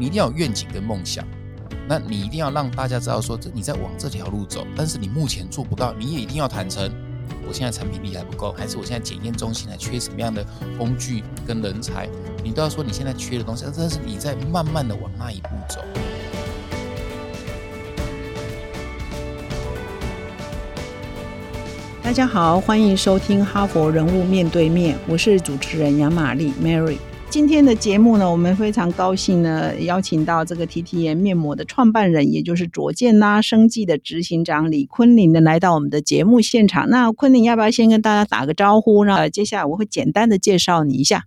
你一定要有愿景跟梦想。那你一定要让大家知道说，这你在往这条路走，但是你目前做不到，你也一定要坦诚，我现在产品力还不够，还是我现在检验中心还缺什么样的工具跟人才，你都要说你现在缺的东西，但是你在慢慢的往那一步走。大家好，欢迎收听《哈佛人物面对面》，我是主持人杨玛丽 Mary。今天的节目呢，我们非常高兴呢，邀请到这个 T T 颜面膜的创办人，也就是卓健拉生技的执行长李坤林呢，来到我们的节目现场。那坤林要不要先跟大家打个招呼呢？接下来我会简单的介绍你一下。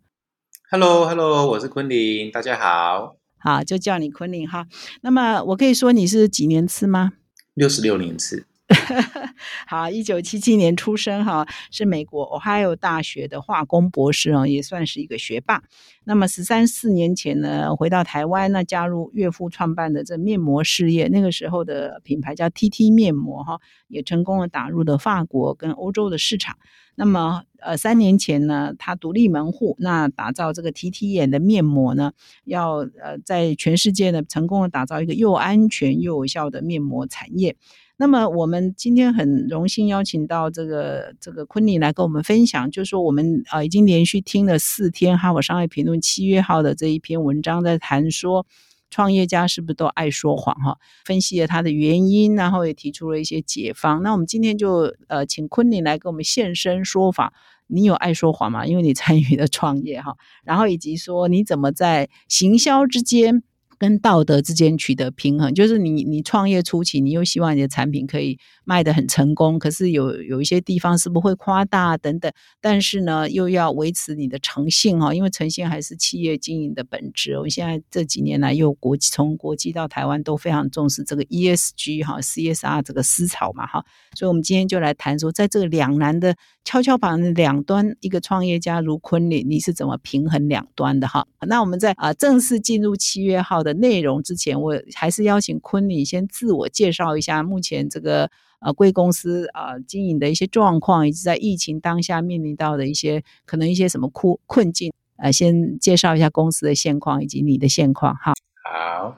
Hello，Hello，我是坤林，大家好。好，就叫你坤林哈。那么我可以说你是几年次吗？六十六年次。好，一九七七年出生哈，是美国 Ohio 大学的化工博士啊，也算是一个学霸。那么十三四年前呢，回到台湾，那加入岳父创办的这面膜事业，那个时候的品牌叫 TT 面膜哈，也成功的打入了法国跟欧洲的市场。那么呃，三年前呢，他独立门户，那打造这个 TT 眼的面膜呢，要呃在全世界呢成功的打造一个又安全又有效的面膜产业。那么我们今天很荣幸邀请到这个这个昆尼来跟我们分享，就是说我们啊已经连续听了四天《哈佛商业评论》七月号的这一篇文章，在谈说创业家是不是都爱说谎哈？分析了他的原因，然后也提出了一些解方。那我们今天就呃请昆尼来给我们现身说法，你有爱说谎吗？因为你参与的创业哈，然后以及说你怎么在行销之间。跟道德之间取得平衡，就是你你创业初期，你又希望你的产品可以卖得很成功，可是有有一些地方是不会夸大等等，但是呢，又要维持你的诚信哈，因为诚信还是企业经营的本质。我们现在这几年来，又国际从国际到台湾都非常重视这个 ESG 哈，CSR 这个思潮嘛哈，所以我们今天就来谈说，在这个两难的跷跷板的两端，一个创业家如昆凌，你是怎么平衡两端的哈？那我们在啊正式进入七月号的。内容之前，我还是邀请昆凌先自我介绍一下目前这个呃贵公司啊经营的一些状况，以及在疫情当下面临到的一些可能一些什么困困境。呃，先介绍一下公司的现况以及你的现况。哈，好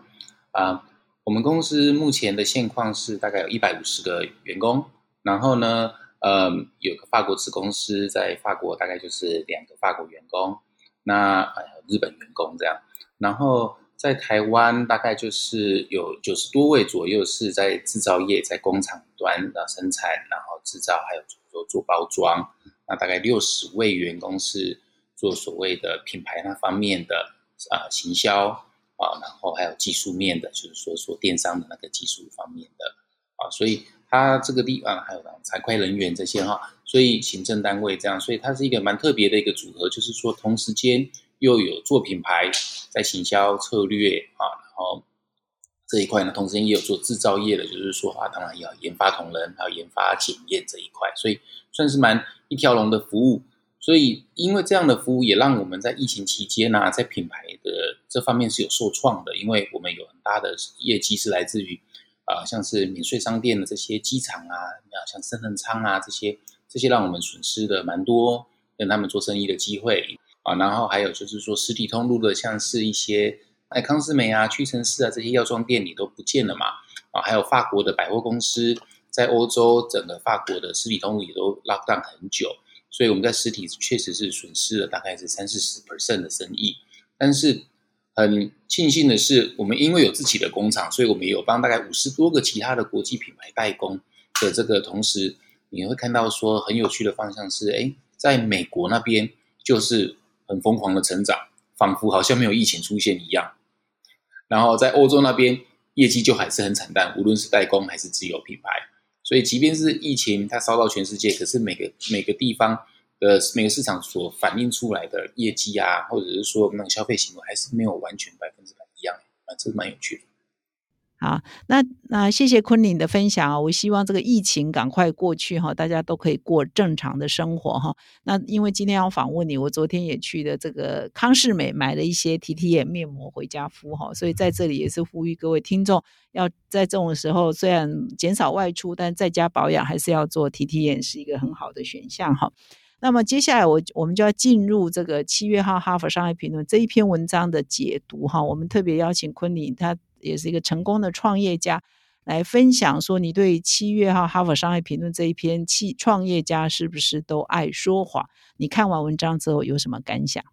啊，我们公司目前的现况是大概有一百五十个员工，然后呢，呃，有个法国子公司在法国，大概就是两个法国员工，那呃日本员工这样，然后。在台湾大概就是有九十多位左右是在制造业，在工厂端的生产，然后制造，还有做做包装。那大概六十位员工是做所谓的品牌那方面的啊行销啊，然后还有技术面的，就是说说电商的那个技术方面的啊。所以它这个地方还有财会人员这些哈，所以行政单位这样，所以它是一个蛮特别的一个组合，就是说同时间。又有做品牌，在行销策略啊，然后这一块呢，同时也有做制造业的，就是说啊，当然要研发同仁，还有研发检验这一块，所以算是蛮一条龙的服务。所以因为这样的服务，也让我们在疫情期间呢，在品牌的这方面是有受创的，因为我们有很大的业绩是来自于啊，像是免税商店的这些机场啊，像深圳仓啊这些，这些让我们损失的蛮多跟他们做生意的机会。啊，然后还有就是说，实体通路的，像是一些爱康斯美啊、屈臣氏啊这些药妆店，你都不见了嘛。啊，还有法国的百货公司，在欧洲整个法国的实体通路也都 lock down 很久，所以我们在实体确实是损失了大概是三四十 percent 的生意。但是很庆幸的是，我们因为有自己的工厂，所以我们有帮大概五十多个其他的国际品牌代工的这个同时，你会看到说很有趣的方向是，哎，在美国那边就是。很疯狂的成长，仿佛好像没有疫情出现一样。然后在欧洲那边，业绩就还是很惨淡，无论是代工还是自有品牌。所以，即便是疫情它烧到全世界，可是每个每个地方的每个市场所反映出来的业绩啊，或者是说那个消费行为，还是没有完全百分之百一样。啊，这蛮有趣的。好，那那谢谢昆凌的分享啊！我希望这个疫情赶快过去哈，大家都可以过正常的生活哈。那因为今天要访问你，我昨天也去的这个康士美买了一些 T T 眼面膜回家敷哈，所以在这里也是呼吁各位听众，要在这种时候虽然减少外出，但在家保养还是要做 T T 眼是一个很好的选项哈。那么接下来我我们就要进入这个七月号《哈佛商业评论》这一篇文章的解读哈。我们特别邀请昆凌，他也是一个成功的创业家，来分享说你对七月号《哈佛商业评论》这一篇“企创业家是不是都爱说谎”？你看完文章之后有什么感想？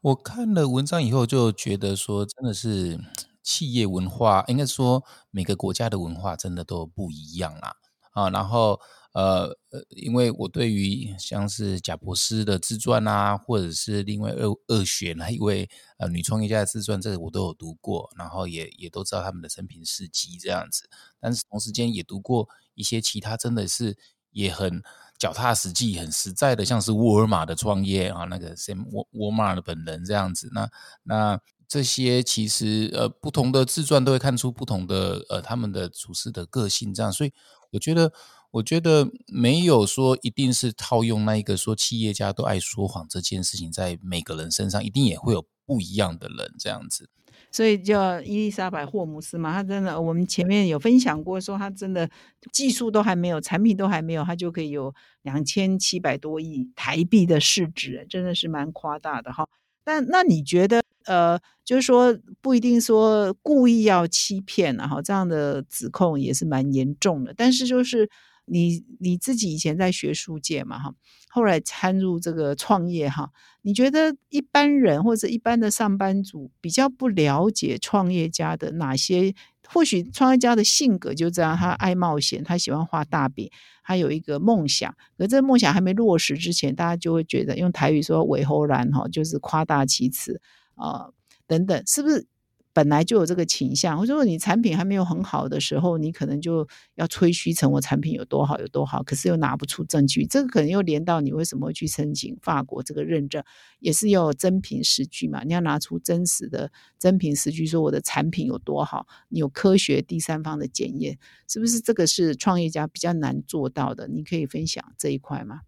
我看了文章以后就觉得说，真的是企业文化，应该说每个国家的文化真的都不一样啦。啊，然后呃呃，因为我对于像是贾博士的自传啊，或者是另外二二选那一位呃女创业家的自传，这个我都有读过，然后也也都知道他们的生平事迹这样子。但是同时间也读过一些其他，真的是也很脚踏实地、很实在的，像是沃尔玛的创业啊，那个 Sam 沃沃尔玛的本人这样子。那那这些其实呃不同的自传都会看出不同的呃他们的处事的个性这样，所以。我觉得，我觉得没有说一定是套用那一个说企业家都爱说谎这件事情，在每个人身上一定也会有不一样的人这样子。所以叫伊丽莎白霍姆斯嘛，他真的，我们前面有分享过，说他真的技术都还没有，产品都还没有，他就可以有两千七百多亿台币的市值，真的是蛮夸大的哈。但那你觉得？呃，就是说不一定说故意要欺骗，然后这样的指控也是蛮严重的。但是就是你你自己以前在学术界嘛，哈，后来参入这个创业，哈，你觉得一般人或者一般的上班族比较不了解创业家的哪些？或许创业家的性格就这样，他爱冒险，他喜欢画大饼，他有一个梦想。可这个梦想还没落实之前，大家就会觉得用台语说“尾后然”哈，就是夸大其词。啊，等等，是不是本来就有这个倾向？或者说你产品还没有很好的时候，你可能就要吹嘘成我产品有多好有多好，可是又拿不出证据。这个可能又连到你为什么去申请法国这个认证，也是要有真凭实据嘛？你要拿出真实的真凭实据，说我的产品有多好，你有科学第三方的检验，是不是这个是创业家比较难做到的？你可以分享这一块吗？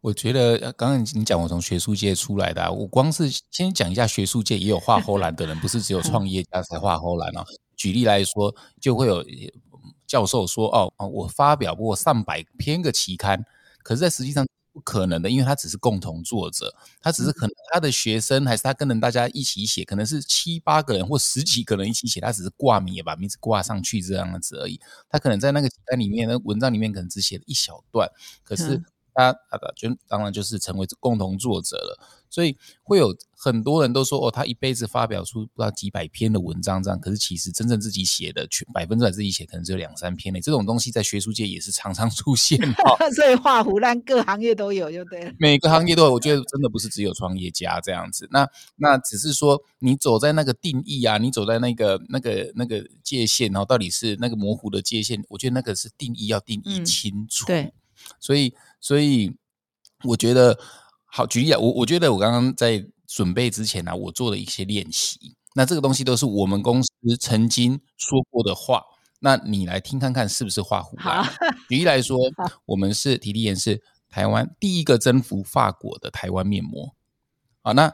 我觉得刚刚你讲我从学术界出来的，我光是先讲一下学术界也有画 后兰的人，不是只有创业家才画后兰哦。举例来说，就会有教授说：“哦，我发表过上百篇个期刊，可是，在实际上不可能的，因为他只是共同作者，他只是可能他的学生还是他跟人大家一起写，可能是七八个人或十几个人一起写，他只是挂名也把名字挂上去这样子而已。他可能在那个期刊里面，那文章里面可能只写了一小段，可是。”他他的就当然就是成为共同作者了，所以会有很多人都说哦，他一辈子发表出不知道几百篇的文章这样，可是其实真正自己写的全百分之百自己写，可能只有两三篇嘞。这种东西在学术界也是常常出现的，所以画胡乱各行业都有就对了。每个行业都有，我觉得真的不是只有创业家这样子。那那只是说你走在那个定义啊，你走在那个那个那个界限，然后到底是那个模糊的界限，我觉得那个是定义要定义清楚。对，所以。所以我觉得好举例啊，我我觉得我刚刚在准备之前呢，我做了一些练习。那这个东西都是我们公司曾经说过的话。那你来听看看是不是画虎烂？举例来说，我们是提提研是台湾第一个征服法国的台湾面膜。好，那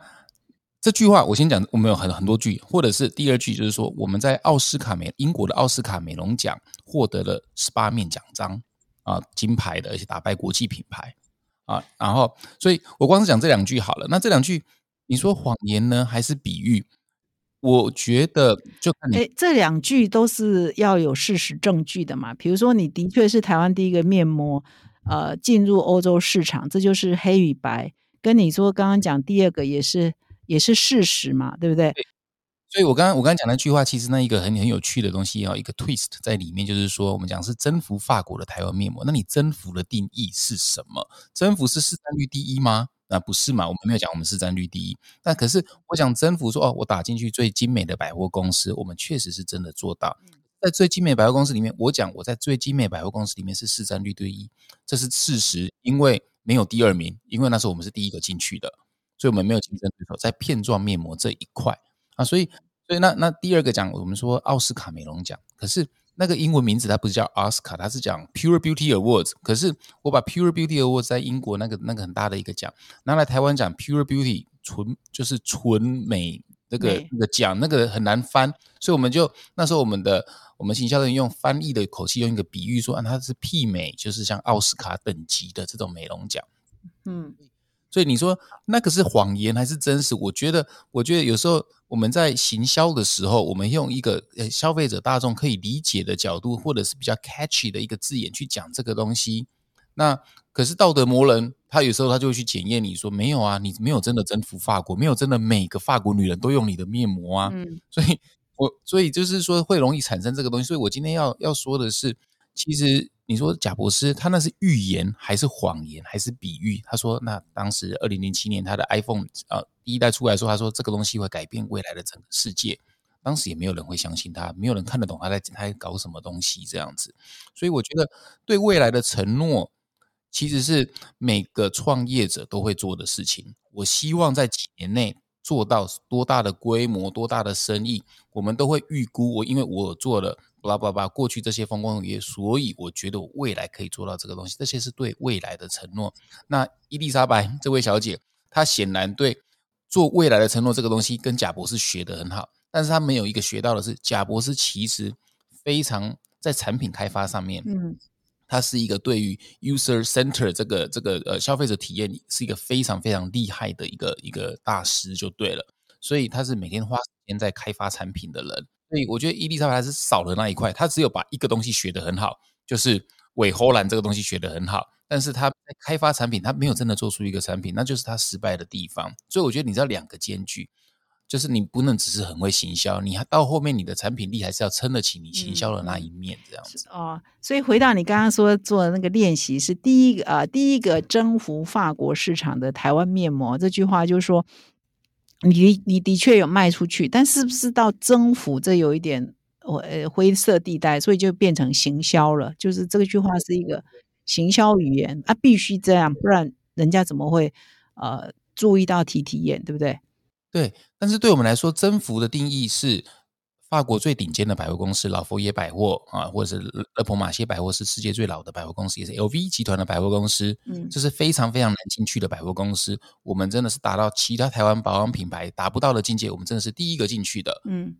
这句话我先讲，我们有很很多句，或者是第二句就是说，我们在奥斯卡美英国的奥斯卡美容奖获得了十八面奖章。啊，金牌的，而且打败国际品牌啊，然后，所以我光是讲这两句好了。那这两句，你说谎言呢，还是比喻？我觉得就看你。这两句都是要有事实证据的嘛。比如说，你的确是台湾第一个面膜，呃，进入欧洲市场，这就是黑与白。跟你说刚刚讲第二个也是也是事实嘛，对不对？所以，我刚刚我刚刚讲那句话，其实那一个很很有趣的东西啊，一个 twist 在里面，就是说，我们讲是征服法国的台湾面膜。那你征服的定义是什么？征服是市占率第一吗？那不是嘛？我们没有讲我们市占率第一。那可是我想征服，说哦，我打进去最精美的百货公司，我们确实是真的做到。在最精美百货公司里面，我讲我在最精美百货公司里面是市占率第一，这是事实，因为没有第二名，因为那时候我们是第一个进去的，所以我们没有竞争对手在片状面膜这一块啊，所以。所以那那第二个奖，我们说奥斯卡美容奖，可是那个英文名字它不是叫奥斯卡，它是讲 Pure Beauty Awards。可是我把 Pure Beauty Awards 在英国那个那个很大的一个奖拿来台湾讲 Pure Beauty 纯就是纯美那个那个奖那个很难翻，所以我们就那时候我们的我们行销人用翻译的口气，用一个比喻说啊，它是媲美就是像奥斯卡等级的这种美容奖。嗯，所以你说那个是谎言还是真实？我觉得，我觉得有时候我们在行销的时候，我们用一个呃消费者大众可以理解的角度，或者是比较 catchy 的一个字眼去讲这个东西，那。可是道德魔人，他有时候他就会去检验你说没有啊，你没有真的征服法国，没有真的每个法国女人都用你的面膜啊。嗯，所以我所以就是说会容易产生这个东西。所以我今天要要说的是，其实你说贾博士他那是预言还是谎言还是比喻？他说那当时二零零七年他的 iPhone 啊第一代出来说，他说这个东西会改变未来的整个世界，当时也没有人会相信他，没有人看得懂他在他在搞什么东西这样子。所以我觉得对未来的承诺。其实是每个创业者都会做的事情。我希望在几年内做到多大的规模、多大的生意，我们都会预估。我因为我做了巴拉巴拉过去这些风光业，所以我觉得我未来可以做到这个东西。这些是对未来的承诺。那伊丽莎白这位小姐，她显然对做未来的承诺这个东西跟贾博士学得很好，但是她没有一个学到的是，贾博士其实非常在产品开发上面，嗯。他是一个对于 user center 这个这个呃消费者体验是一个非常非常厉害的一个一个大师就对了，所以他是每天花时间在开发产品的人，所以我觉得伊丽莎白还是少了那一块，他只有把一个东西学得很好，就是韦侯兰这个东西学得很好，但是他在开发产品，他没有真的做出一个产品，那就是他失败的地方，所以我觉得你知道两个兼具。就是你不能只是很会行销，你还到后面你的产品力还是要撑得起你行销的那一面，这样子哦。所以回到你刚刚说做的那个练习，是第一个啊，第一个征服法国市场的台湾面膜这句话，就是说你你的确有卖出去，但是不是到征服这有一点呃灰色地带，所以就变成行销了。就是这句话是一个行销语言啊，必须这样，不然人家怎么会呃注意到提体验，对不对？对，但是对我们来说，征服的定义是法国最顶尖的百货公司——老佛爷百货啊，或者是勒蓬马歇百货，是世界最老的百货公司，也是 LV 集团的百货公司。嗯，这是非常非常难进去的百货公司。我们真的是达到其他台湾保养品牌达不到的境界，我们真的是第一个进去的。嗯，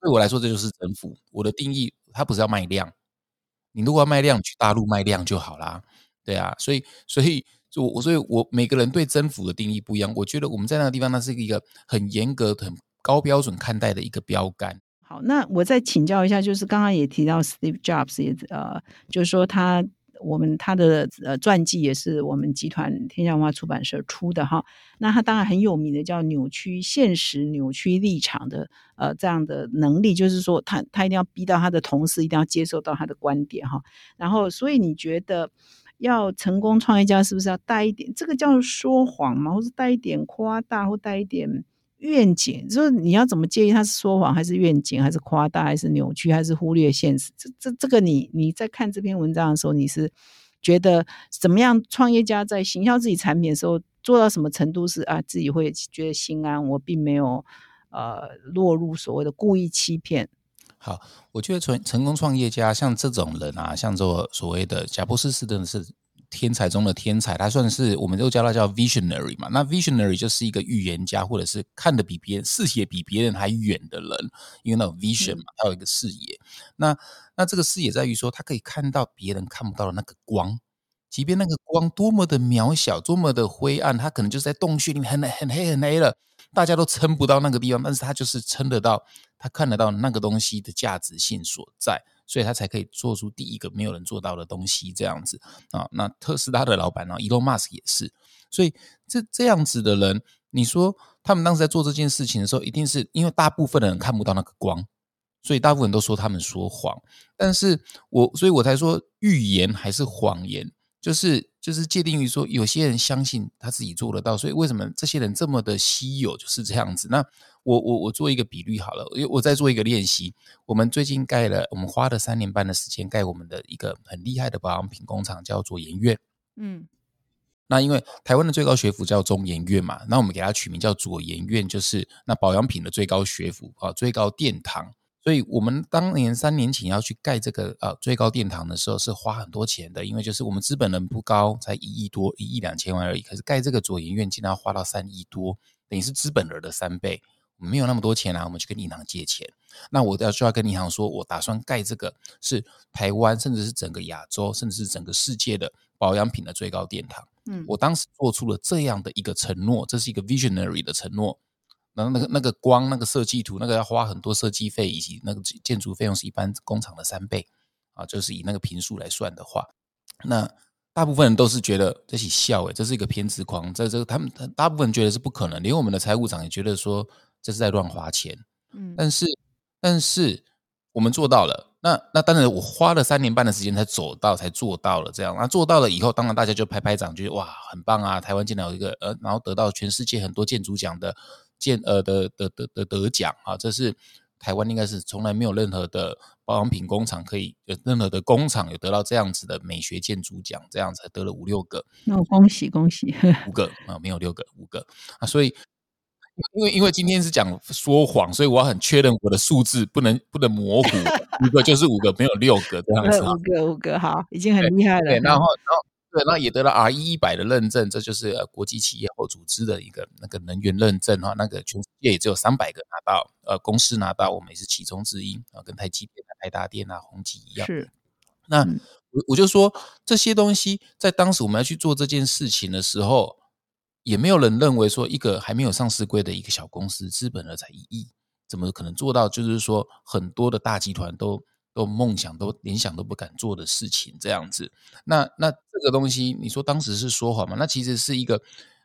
对我来说，这就是征服。我的定义，它不是要卖量，你如果要卖量，去大陆卖量就好啦。对啊，所以，所以。就我，所以我每个人对征服的定义不一样。我觉得我们在那个地方，那是一个很严格、很高标准看待的一个标杆。好，那我再请教一下，就是刚刚也提到 Steve Jobs 也呃，就是说他我们他的呃传记也是我们集团天下文化出版社出的哈。那他当然很有名的叫扭曲现实、扭曲立场的呃这样的能力，就是说他他一定要逼到他的同事一定要接受到他的观点哈。然后，所以你觉得？要成功创业家是不是要带一点？这个叫说谎吗？或是带一点夸大，或带一点愿景？就是你要怎么介意他是说谎，还是愿景，还是夸大，还是扭曲，还是忽略现实？这这这个你你在看这篇文章的时候，你是觉得怎么样？创业家在行销自己产品的时候，做到什么程度是啊自己会觉得心安？我并没有呃落入所谓的故意欺骗。好，我觉得成成功创业家像这种人啊，像做所谓的贾布斯是真的是天才中的天才，他算是我们都叫他叫 visionary 嘛。那 visionary 就是一个预言家，或者是看得比别人视野比别人还远的人，因为那种 vision 嘛，他有一个视野。那那这个视野在于说，他可以看到别人看不到的那个光，即便那个光多么的渺小，多么的灰暗，他可能就是在洞穴里面很很黑很黑了。大家都撑不到那个地方，但是他就是撑得到，他看得到那个东西的价值性所在，所以他才可以做出第一个没有人做到的东西这样子啊。那特斯拉的老板呢，Elon Musk 也是，所以这这样子的人，你说他们当时在做这件事情的时候，一定是因为大部分的人看不到那个光，所以大部分人都说他们说谎。但是我，所以我才说预言还是谎言。就是就是界定于说，有些人相信他自己做得到，所以为什么这些人这么的稀有，就是这样子。那我我我做一个比率好了，因为我在做一个练习。我们最近盖了，我们花了三年半的时间盖我们的一个很厉害的保养品工厂，叫做研院。嗯，那因为台湾的最高学府叫中研院嘛，那我们给它取名叫左研院，就是那保养品的最高学府啊，最高殿堂。所以我们当年三年前要去盖这个呃最高殿堂的时候，是花很多钱的，因为就是我们资本人不高，才一亿多，一亿两千万而已。可是盖这个左研院竟然要花到三亿多，等于是资本额的三倍。没有那么多钱啊，我们去跟银行借钱。那我要就要跟银行说，我打算盖这个是台湾，甚至是整个亚洲，甚至是整个世界的保养品的最高殿堂。嗯，我当时做出了这样的一个承诺，这是一个 visionary 的承诺。然后那个那个光那个设计图，那个要花很多设计费，以及那个建筑费用是一般工厂的三倍啊，就是以那个平数来算的话，那大部分人都是觉得这起笑诶，这是一个偏执狂，在这个他们大部分人觉得是不可能，连我们的财务长也觉得说这是在乱花钱。嗯，但是但是我们做到了，那那当然我花了三年半的时间才走到，才做到了这样。那做到了以后，当然大家就拍拍掌，觉得哇很棒啊，台湾竟然有一个呃，然后得到全世界很多建筑奖的。建呃的的的的得奖啊，这是台湾应该是从来没有任何的保养品工厂可以有任何的工厂有得到这样子的美学建筑奖，这样才得了五六个。那恭喜恭喜，五个啊，没有六个，五个啊。所以因为因为今天是讲说谎，所以我要很确认我的数字不能不能模糊，五个就是五个，没有六个这样子。五个五个好，已经很厉害了。对，然后然后。对，那也得了 R 一一百的认证，这就是呃国际企业或组织的一个那个能源认证哈。那个全世界也只有三百个拿到，呃，公司拿到，我们也是其中之一啊，跟台积电、台达电啊、宏基一样。是，那我我就说这些东西，在当时我们要去做这件事情的时候，也没有人认为说一个还没有上市规的一个小公司，资本额才一亿，怎么可能做到？就是说很多的大集团都。都梦想都连想都不敢做的事情，这样子，那那这个东西，你说当时是说谎吗？那其实是一个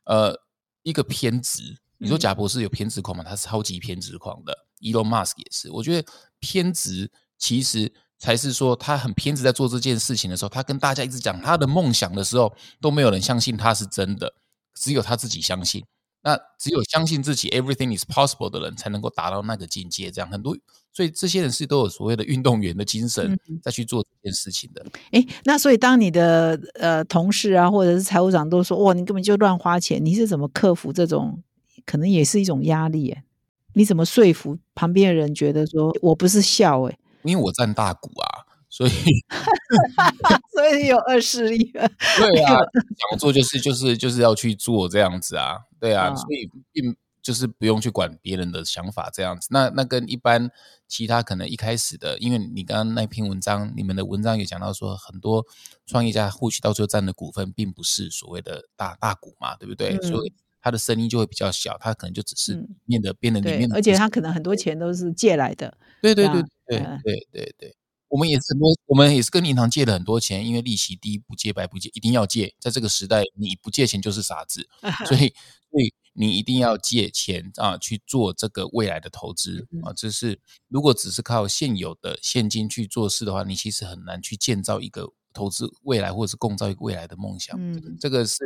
呃一个偏执。你说贾博士有偏执狂吗？他是超级偏执狂的。Elon Musk 也是。我觉得偏执其实才是说他很偏执在做这件事情的时候，他跟大家一直讲他的梦想的时候，都没有人相信他是真的，只有他自己相信。那只有相信自己 everything is possible 的人，才能够达到那个境界。这样很多，所以这些人是都有所谓的运动员的精神，再去做这件事情的。哎，那所以当你的呃同事啊，或者是财务长都说哇，你根本就乱花钱，你是怎么克服这种？可能也是一种压力。哎，你怎么说服旁边的人觉得说我不是笑？哎，因为我占大股啊，所以 所以有二十亿。对啊，想做就是就是就是要去做这样子啊。对啊，所以并就是不用去管别人的想法这样子。那那跟一般其他可能一开始的，因为你刚刚那篇文章，你们的文章有讲到说，很多创业家或许到最后占的股份并不是所谓的大大股嘛，对不对？所以他的声音就会比较小，他可能就只是面的边的里面，而且他可能很多钱都是借来的。对对对对对对对。我们也是很多，我们也是跟银行借了很多钱，因为利息低，不借白不借，一定要借。在这个时代，你不借钱就是傻子，所以，所以你一定要借钱啊，去做这个未来的投资啊。这是如果只是靠现有的现金去做事的话，你其实很难去建造一个。投资未来，或者是共造一个未来的梦想，嗯，这个是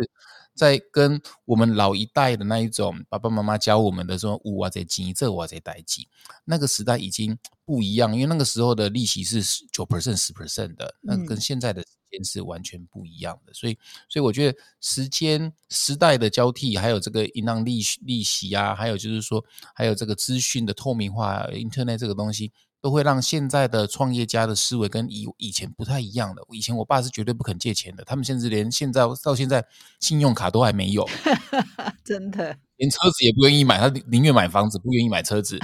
在跟我们老一代的那一种爸爸妈妈教我们的说“五哇在金，这哇在代金”，那个时代已经不一样，因为那个时候的利息是九 percent、十 percent 的，那跟现在的时间是完全不一样的。所以，所以我觉得时间时代的交替，还有这个银行利息利息啊，还有就是说，还有这个资讯的透明化，Internet 这个东西。都会让现在的创业家的思维跟以以前不太一样的。以前我爸是绝对不肯借钱的，他们甚至连现在到现在信用卡都还没有，真的，连车子也不愿意买，他宁愿买房子，不愿意买车子。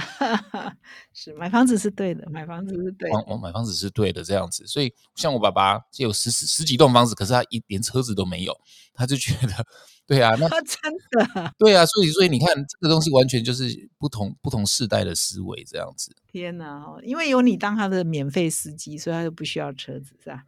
是买房子是对的，买房子是对，我买房子是对的这样子。所以像我爸爸就有十十十几栋房子，可是他一连车子都没有，他就觉得。对啊，那 真的对啊，所以所以你看，这个东西完全就是不同不同世代的思维这样子。天哪，因为有你当他的免费司机，所以他就不需要车子，是吧？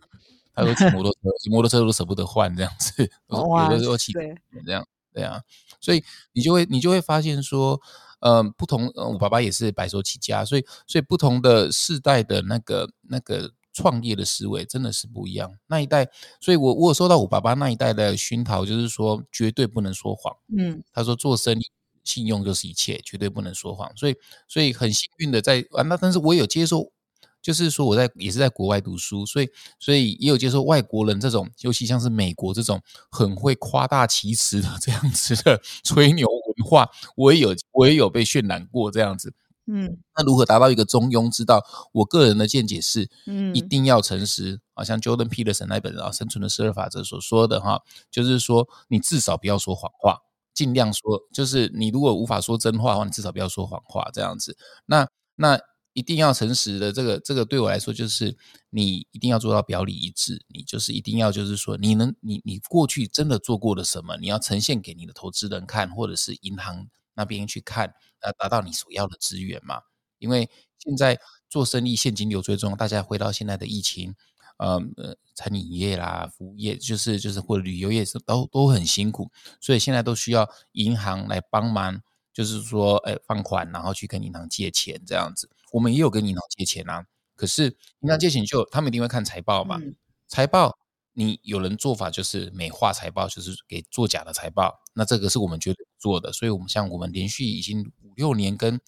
他都骑摩托车，骑摩托车都舍不得换这样子，有的时候骑这样，对啊，所以你就会你就会发现说，呃，不同，呃我爸爸也是白手起家，所以所以不同的世代的那个那个。创业的思维真的是不一样，那一代，所以我我有收到我爸爸那一代的熏陶，就是说绝对不能说谎。嗯，他说做生意信用就是一切，绝对不能说谎。所以所以很幸运的在啊，那但是我有接受，就是说我在也是在国外读书，所以所以也有接受外国人这种，尤其像是美国这种很会夸大其词的这样子的 吹牛文化，我也有我也有被渲染过这样子。嗯，那如何达到一个中庸之道？我个人的见解是，嗯，一定要诚实啊，像 Jordan Peterson 那本啊《生存的十二法则》所说的哈，就是说你至少不要说谎话尽量说，就是你如果无法说真话的话，你至少不要说谎话，这样子。那那一定要诚实的，这个这个对我来说，就是你一定要做到表里一致，你就是一定要就是说，你能你你过去真的做过了什么，你要呈现给你的投资人看，或者是银行那边去看，呃，达到你所要的资源嘛。因为现在做生意现金流最重要，大家回到现在的疫情。呃呃，餐饮业啦，服务业就是就是或者旅游业是都都很辛苦，所以现在都需要银行来帮忙，就是说，哎，放款，然后去跟银行借钱这样子。我们也有跟银行借钱啊，可是银行借钱就他们一定会看财报嘛，财报你有人做法就是美化财报，就是给做假的财报，那这个是我们绝对做的。所以，我们像我们连续已经五六年跟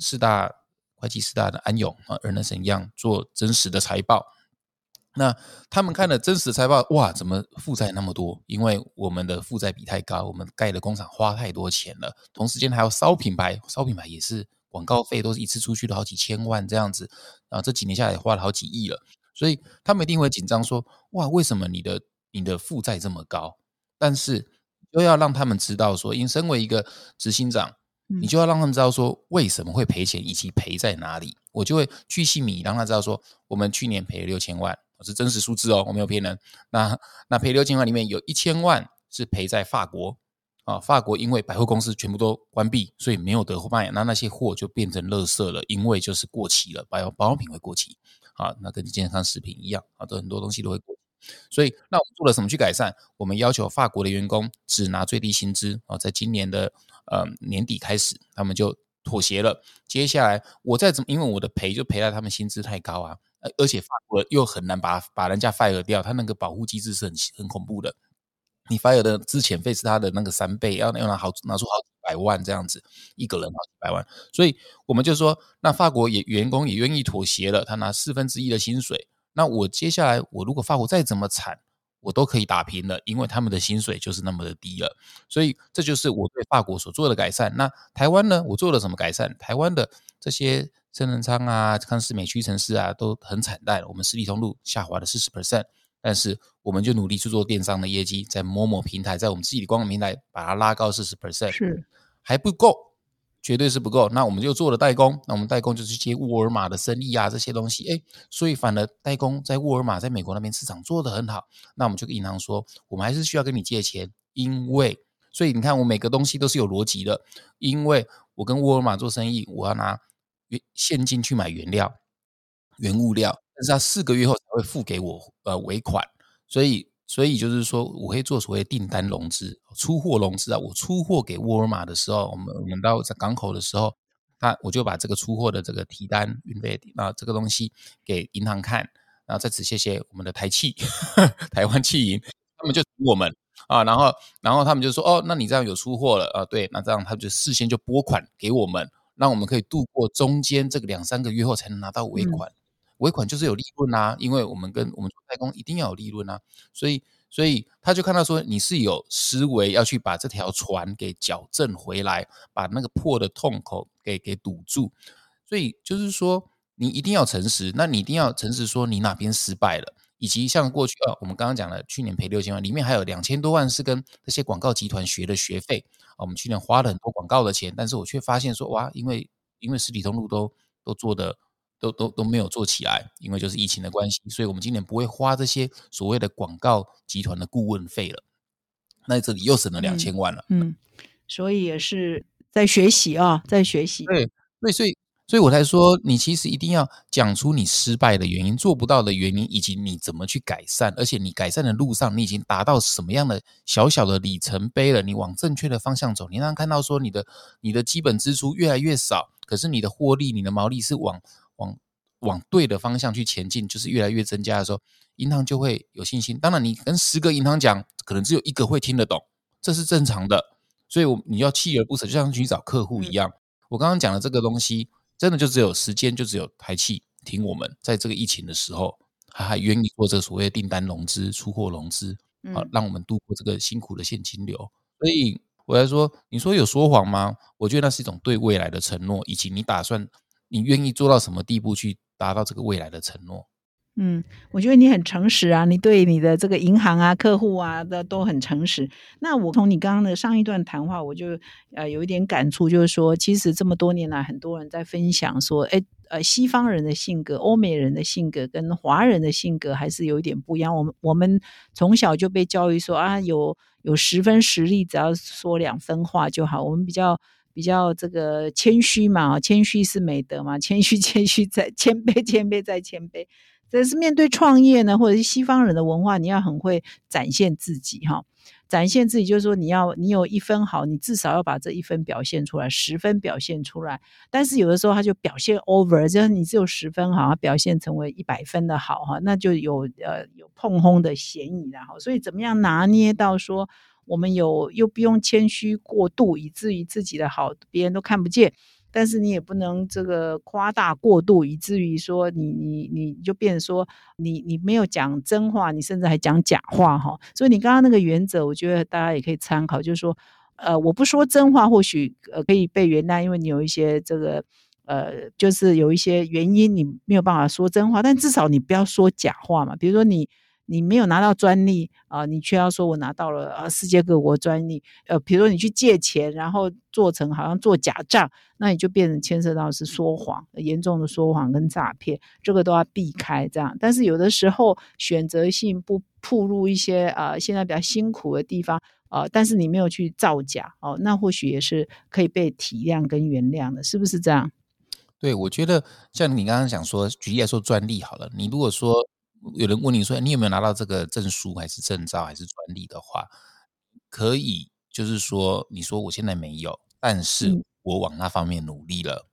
四大会计四大的安永啊、尔能神一样做真实的财报。那他们看了真实的财报，哇，怎么负债那么多？因为我们的负债比太高，我们盖的工厂花太多钱了，同时间还要烧品牌，烧品牌也是广告费，都是一次出去了好几千万这样子啊，这几年下来花了好几亿了，所以他们一定会紧张，说哇，为什么你的你的负债这么高？但是又要让他们知道，说，因身为一个执行长，你就要让他们知道说为什么会赔钱，以及赔在哪里。我就会去细米让他知道说，我们去年赔了六千万。是真实数字哦，我没有骗人。那那赔六千万里面有一千万是赔在法国啊，法国因为百货公司全部都关闭，所以没有得卖，那那些货就变成垃圾了，因为就是过期了，保保养品会过期啊，那跟健康食品一样啊，都很多东西都会过。所以那我们做了什么去改善？我们要求法国的员工只拿最低薪资啊，在今年的呃年底开始，他们就妥协了。接下来我再怎么，因为我的赔就赔在他们薪资太高啊。而且法国又很难把把人家 fire 掉，他那个保护机制是很很恐怖的。你 fire 的之前费是他的那个三倍，要要拿好拿出好百万这样子，一个人好几百万。所以我们就说，那法国也员工也愿意妥协了，他拿四分之一的薪水。那我接下来我如果法国再怎么惨，我都可以打平了，因为他们的薪水就是那么的低了。所以这就是我对法国所做的改善。那台湾呢？我做了什么改善？台湾的这些。深能仓啊，康斯美屈臣氏啊，都很惨淡。我们实体通路下滑了四十 percent，但是我们就努力去做电商的业绩，在某某平台，在我们自己的官网平台把它拉高四十 percent，是还不够，绝对是不够。那我们就做了代工，那我们代工就是接沃尔玛的生意啊，这些东西，哎，所以反而代工在沃尔玛在美国那边市场做的很好。那我们就跟银行说，我们还是需要跟你借钱，因为所以你看，我每个东西都是有逻辑的，因为我跟沃尔玛做生意，我要拿原。现金去买原料、原物料，但是他四个月后才会付给我呃尾款，所以所以就是说我可以做所谓订单融资、出货融资啊。我出货给沃尔玛的时候，我们我们到在港口的时候，那我就把这个出货的这个提单运费啊这个东西给银行看，然后在此谢谢我们的台气 台湾气银，他们就我们啊，然后然后他们就说哦，那你这样有出货了啊？对，那这样他就事先就拨款给我们。让我们可以度过中间这个两三个月后才能拿到尾款，尾款就是有利润啊，因为我们跟我们做代工一定要有利润啊，所以所以他就看到说你是有思维要去把这条船给矫正回来，把那个破的痛口给给堵住，所以就是说你一定要诚实，那你一定要诚实说你哪边失败了。以及像过去啊，我们刚刚讲了，去年赔六千万，里面还有两千多万是跟这些广告集团学的学费啊。我们去年花了很多广告的钱，但是我却发现说，哇，因为因为实体通路都都做的都都都没有做起来，因为就是疫情的关系，所以我们今年不会花这些所谓的广告集团的顾问费了。那这里又省了两千万了。嗯，所以也是在学习啊，在学习。对，对，所以。所以我才说，你其实一定要讲出你失败的原因、做不到的原因，以及你怎么去改善。而且你改善的路上，你已经达到什么样的小小的里程碑了？你往正确的方向走，你让看到说你的你的基本支出越来越少，可是你的获利、你的毛利是往往往对的方向去前进，就是越来越增加的时候，银行就会有信心。当然，你跟十个银行讲，可能只有一个会听得懂，这是正常的。所以，我你要锲而不舍，就像去找客户一样。我刚刚讲的这个东西。真的就只有时间，就只有台气听我们在这个疫情的时候，他还愿意做这所谓订单融资、出货融资，啊，让我们度过这个辛苦的现金流。所以我来说，你说有说谎吗？我觉得那是一种对未来的承诺，以及你打算，你愿意做到什么地步去达到这个未来的承诺。嗯，我觉得你很诚实啊，你对你的这个银行啊、客户啊的都很诚实。那我从你刚刚的上一段谈话，我就呃有一点感触，就是说，其实这么多年来，很多人在分享说，哎，呃，西方人的性格、欧美人的性格跟华人的性格还是有一点不一样。我们我们从小就被教育说啊，有有十分实力，只要说两分话就好。我们比较。比较这个谦虚嘛，谦虚是美德嘛，谦虚谦虚再谦卑，谦卑再谦卑。但是面对创业呢，或者是西方人的文化，你要很会展现自己哈，展现自己就是说，你要你有一分好，你至少要把这一分表现出来，十分表现出来。但是有的时候他就表现 over，就是你只有十分好，他表现成为一百分的好哈，那就有呃有碰轰的嫌疑了哈。所以怎么样拿捏到说？我们有又不用谦虚过度，以至于自己的好别人都看不见，但是你也不能这个夸大过度，以至于说你你你就变成说你你没有讲真话，你甚至还讲假话哈。所以你刚刚那个原则，我觉得大家也可以参考，就是说，呃，我不说真话，或许可以被原谅，因为你有一些这个呃，就是有一些原因你没有办法说真话，但至少你不要说假话嘛，比如说你。你没有拿到专利啊，你却要说我拿到了啊世界各国专利。呃，比如说你去借钱，然后做成好像做假账，那你就变成牵涉到是说谎，严重的说谎跟诈骗，这个都要避开这样。但是有的时候选择性不铺入一些啊现在比较辛苦的地方啊，但是你没有去造假哦，那或许也是可以被体谅跟原谅的，是不是这样？对，我觉得像你刚刚讲说，举例来说专利好了，你如果说。有人问你说你有没有拿到这个证书，还是证照，还是专利的话，可以就是说你说我现在没有，但是我往那方面努力了。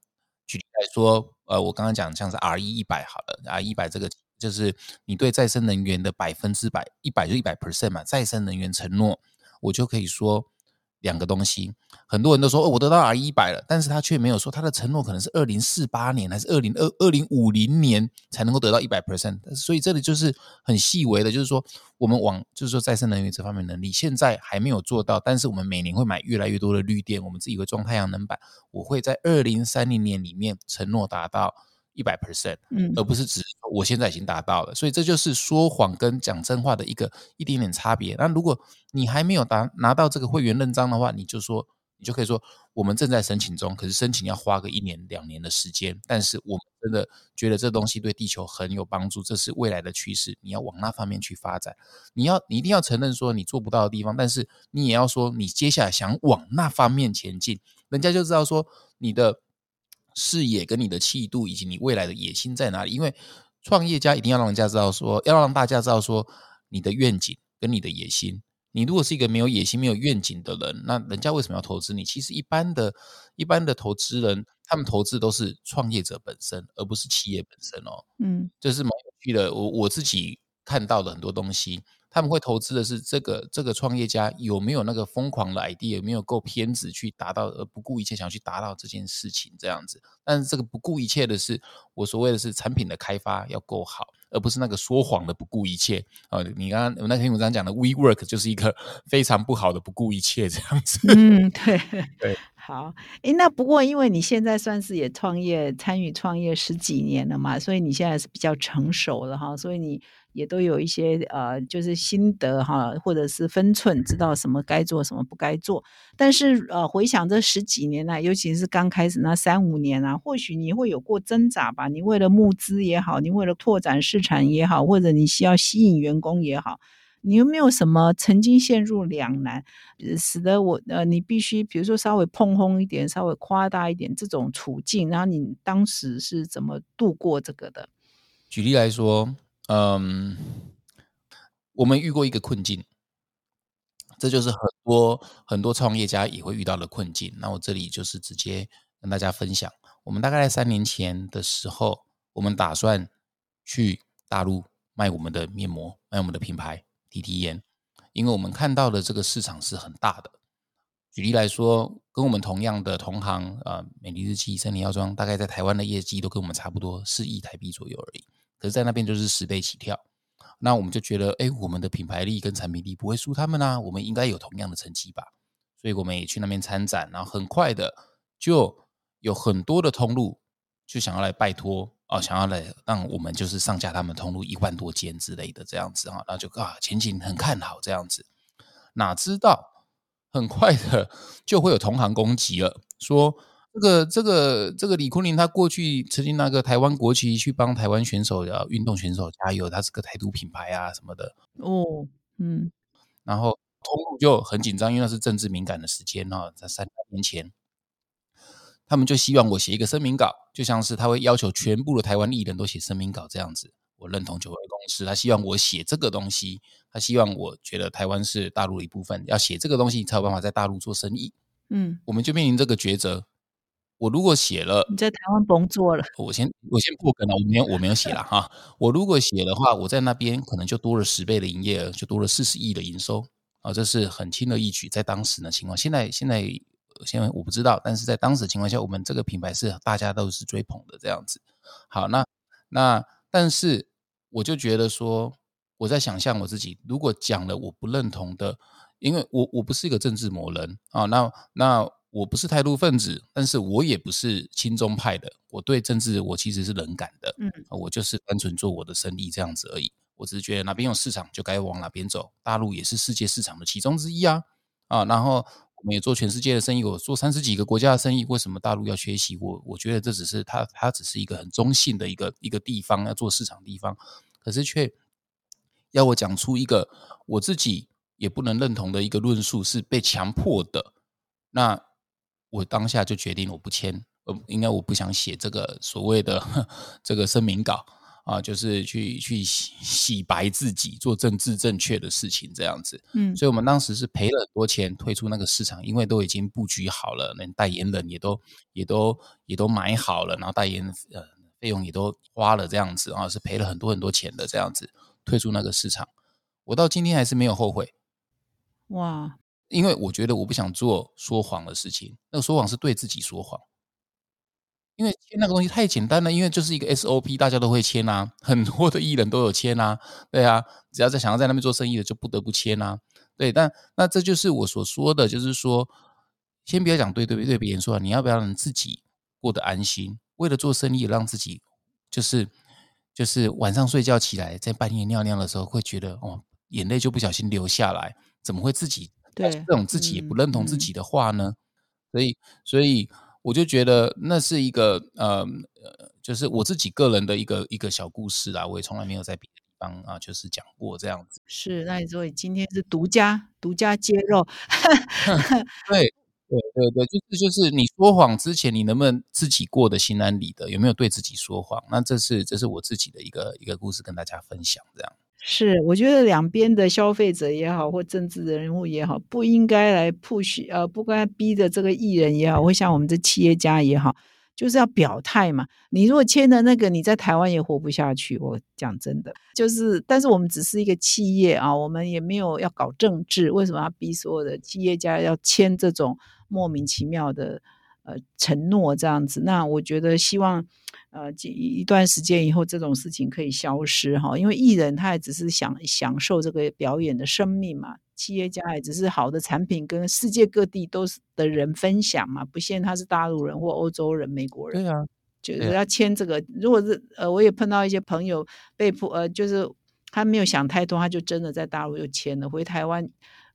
举例来说，呃，我刚刚讲像是 R 一一百好了，R 一百这个就是你对再生能源的百分之百，一百就一百 percent 嘛，再生能源承诺，我就可以说。两个东西，很多人都说哦，我得到 R 一百了，但是他却没有说他的承诺可能是二零四八年还是二零二二零五零年才能够得到一百 percent。所以这里就是很细微的，就是说我们往就是说再生能源这方面能力现在还没有做到，但是我们每年会买越来越多的绿电，我们自己会装太阳能板，我会在二零三零年里面承诺达到。一百 percent，嗯，而不是指我现在已经达到了，所以这就是说谎跟讲真话的一个一点点差别。那如果你还没有达拿到这个会员认章的话，你就说你就可以说我们正在申请中，可是申请要花个一年两年的时间。但是我们真的觉得这东西对地球很有帮助，这是未来的趋势，你要往那方面去发展。你要你一定要承认说你做不到的地方，但是你也要说你接下来想往那方面前进，人家就知道说你的。视野跟你的气度，以及你未来的野心在哪里？因为创业家一定要让人家知道，说要让大家知道说你的愿景跟你的野心。你如果是一个没有野心、没有愿景的人，那人家为什么要投资你？其实一般的、一般的投资人，他们投资都是创业者本身，而不是企业本身哦。嗯，这是蛮有趣的。我我自己看到的很多东西。他们会投资的是这个这个创业家有没有那个疯狂的 idea，有没有够偏执去达到，而不顾一切想去达到这件事情这样子。但是这个不顾一切的是，我所谓的是产品的开发要够好，而不是那个说谎的不顾一切啊。你刚刚那篇文章讲的 we work 就是一个 非常不好的不顾一切这样子。嗯，对 对。好，诶，那不过因为你现在算是也创业参与创业十几年了嘛，所以你现在是比较成熟了哈，所以你。也都有一些呃，就是心得哈，或者是分寸，知道什么该做，什么不该做。但是呃，回想这十几年来，尤其是刚开始那三五年啊，或许你会有过挣扎吧。你为了募资也好，你为了拓展市场也好，或者你需要吸引员工也好，你有没有什么曾经陷入两难，使得我呃，你必须比如说稍微碰轰一点，稍微夸大一点这种处境，然后你当时是怎么度过这个的？举例来说。嗯，我们遇过一个困境，这就是很多很多创业家也会遇到的困境。那我这里就是直接跟大家分享。我们大概在三年前的时候，我们打算去大陆卖我们的面膜，卖我们的品牌 T T 烟，因为我们看到的这个市场是很大的。举例来说，跟我们同样的同行啊，美丽日记、森林药妆，大概在台湾的业绩都跟我们差不多，四亿台币左右而已。可是，在那边就是十倍起跳，那我们就觉得，哎，我们的品牌力跟产品力不会输他们啊，我们应该有同样的成绩吧？所以我们也去那边参展，然后很快的就有很多的通路就想要来拜托哦，想要来让我们就是上架他们通路一万多间之类的这样子哈，然后就啊前景很看好这样子，哪知道很快的就会有同行攻击了，说这个这个这个李坤林他过去曾经那个台湾国旗去帮台湾选手的运动选手加油，他是个台独品牌啊什么的哦，嗯，然后通路就很紧张，因为那是政治敏感的时间哈，在三年前。他们就希望我写一个声明稿，就像是他会要求全部的台湾艺人都写声明稿这样子。我认同九位公司，他希望我写这个东西，他希望我觉得台湾是大陆的一部分，要写这个东西才有办法在大陆做生意。嗯，我们就面临这个抉择。我如果写了，你在台湾甭做了。我先我先破梗了，我没有我没有写了哈。我如果写的话，我在那边可能就多了十倍的营业额，就多了四十亿的营收啊，这是很轻而易举，在当时的情况。现在现在。现在我不知道，但是在当时的情况下，我们这个品牌是大家都是追捧的这样子。好，那那但是我就觉得说，我在想象我自己，如果讲了我不认同的，因为我我不是一个政治魔人啊，那那我不是台独分子，但是我也不是亲中派的，我对政治我其实是冷感的，嗯，我就是单纯做我的生意这样子而已。我只是觉得哪边有市场就该往哪边走，大陆也是世界市场的其中之一啊啊，然后。我们也做全世界的生意，我做三十几个国家的生意，为什么大陆要缺席？我我觉得这只是它，它只是一个很中性的一个一个地方要做市场地方，可是却要我讲出一个我自己也不能认同的一个论述，是被强迫的。那我当下就决定我不签，呃，应该我不想写这个所谓的这个声明稿。啊，就是去去洗洗白自己，做政治正确的事情，这样子。嗯，所以我们当时是赔了很多钱退出那个市场，因为都已经布局好了，连代言人也都也都也都买好了，然后代言呃费用也都花了，这样子啊，是赔了很多很多钱的，这样子退出那个市场。我到今天还是没有后悔。哇，因为我觉得我不想做说谎的事情，那个说谎是对自己说谎。因为签那个东西太简单了，因为就是一个 SOP，大家都会签啊，很多的艺人都有签啊，对啊，只要在想要在那边做生意的，就不得不签啊，对，但那这就是我所说的，就是说，先不要讲对对对别人说，你要不要让自己过得安心？为了做生意，让自己就是就是晚上睡觉起来，在半夜尿尿的时候，会觉得哦，眼泪就不小心流下来，怎么会自己对这种自己也不认同自己的话呢？所以，所以。我就觉得那是一个呃呃，就是我自己个人的一个一个小故事啦，我也从来没有在别的地方啊，就是讲过这样子。是，那所以今天是独家独家揭露。对对对对，就是就是你说谎之前，你能不能自己过得心安理得？有没有对自己说谎？那这是这是我自己的一个一个故事，跟大家分享这样。是，我觉得两边的消费者也好，或政治人物也好，不应该来 push，呃，不该逼着这个艺人也好，或像我们这企业家也好，就是要表态嘛。你如果签了那个，你在台湾也活不下去。我讲真的，就是，但是我们只是一个企业啊，我们也没有要搞政治，为什么要逼所有的企业家要签这种莫名其妙的呃承诺这样子？那我觉得希望。呃，一一段时间以后，这种事情可以消失哈，因为艺人他也只是想享受这个表演的生命嘛，企业家也只是好的产品跟世界各地都是的人分享嘛，不限他是大陆人或欧洲人、美国人，对啊，就是要签这个。如果是呃，我也碰到一些朋友被迫呃，就是他没有想太多，他就真的在大陆又签了，回台湾。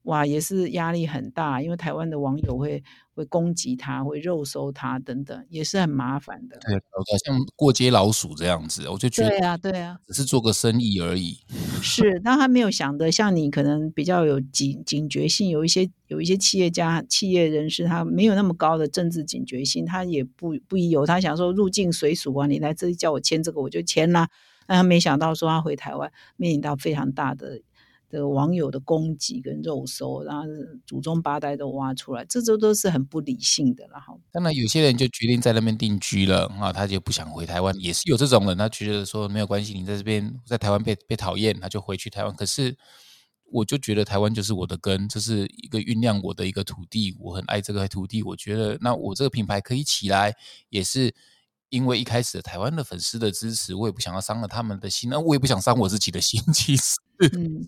哇，也是压力很大，因为台湾的网友会会攻击他，会肉搜他等等，也是很麻烦的。对，好像过街老鼠这样子，我就觉得对啊，对啊，只是做个生意而已。是，但他没有想的，像你可能比较有警警觉性，有一些有一些企业家、企业人士，他没有那么高的政治警觉性，他也不不一有，他想说入境随俗啊，你来这里叫我签这个，我就签啦。但他没想到说他回台湾面临到非常大的。的网友的攻击跟肉搜，然后祖宗八代都挖出来，这都都是很不理性的。然后，当然有些人就决定在那边定居了啊，他就不想回台湾，也是有这种人，他觉得说没有关系，你在这边在台湾被被讨厌，他就回去台湾。可是，我就觉得台湾就是我的根，这是一个酝酿我的一个土地，我很爱这块土地。我觉得那我这个品牌可以起来，也是。因为一开始台湾的粉丝的支持，我也不想要伤了他们的心，那我也不想伤我自己的心。其实，嗯，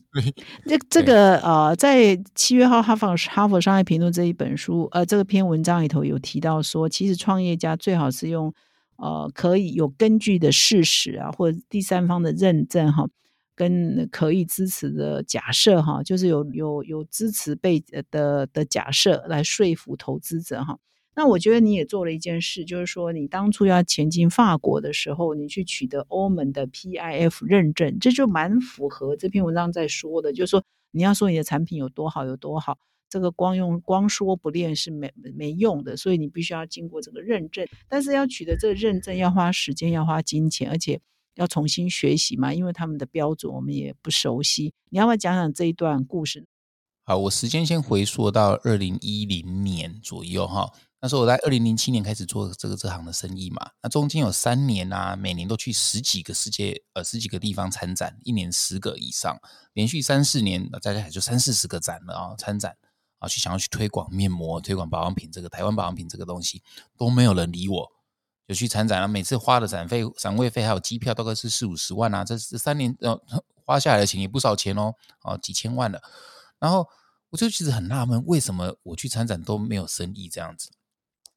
这这个呃，在七月号《哈佛哈佛商业评论》这一本书，呃，这个篇文章里头有提到说，其实创业家最好是用呃可以有根据的事实啊，或者第三方的认证哈，跟可以支持的假设哈，就是有有有支持被的的假设来说服投资者哈。那我觉得你也做了一件事，就是说你当初要前进法国的时候，你去取得欧盟的 PIF 认证，这就蛮符合这篇文章在说的，就是说你要说你的产品有多好有多好，这个光用光说不练是没没用的，所以你必须要经过这个认证。但是要取得这个认证要花时间，要花金钱，而且要重新学习嘛，因为他们的标准我们也不熟悉。你要不要讲讲这一段故事？好，我时间先回溯到二零一零年左右哈。那时候我在二零零七年开始做这个这行的生意嘛，那中间有三年啊，每年都去十几个世界呃十几个地方参展，一年十个以上，连续三四年，大概也就三四十个展了啊，参展啊，去想要去推广面膜、推广保养品这个台湾保养品这个东西，都没有人理我，就去参展了，每次花的展费、展位费还有机票大概是四五十万啊，这这三年呃花下来的钱也不少钱哦，啊几千万了，然后我就其实很纳闷，为什么我去参展都没有生意这样子。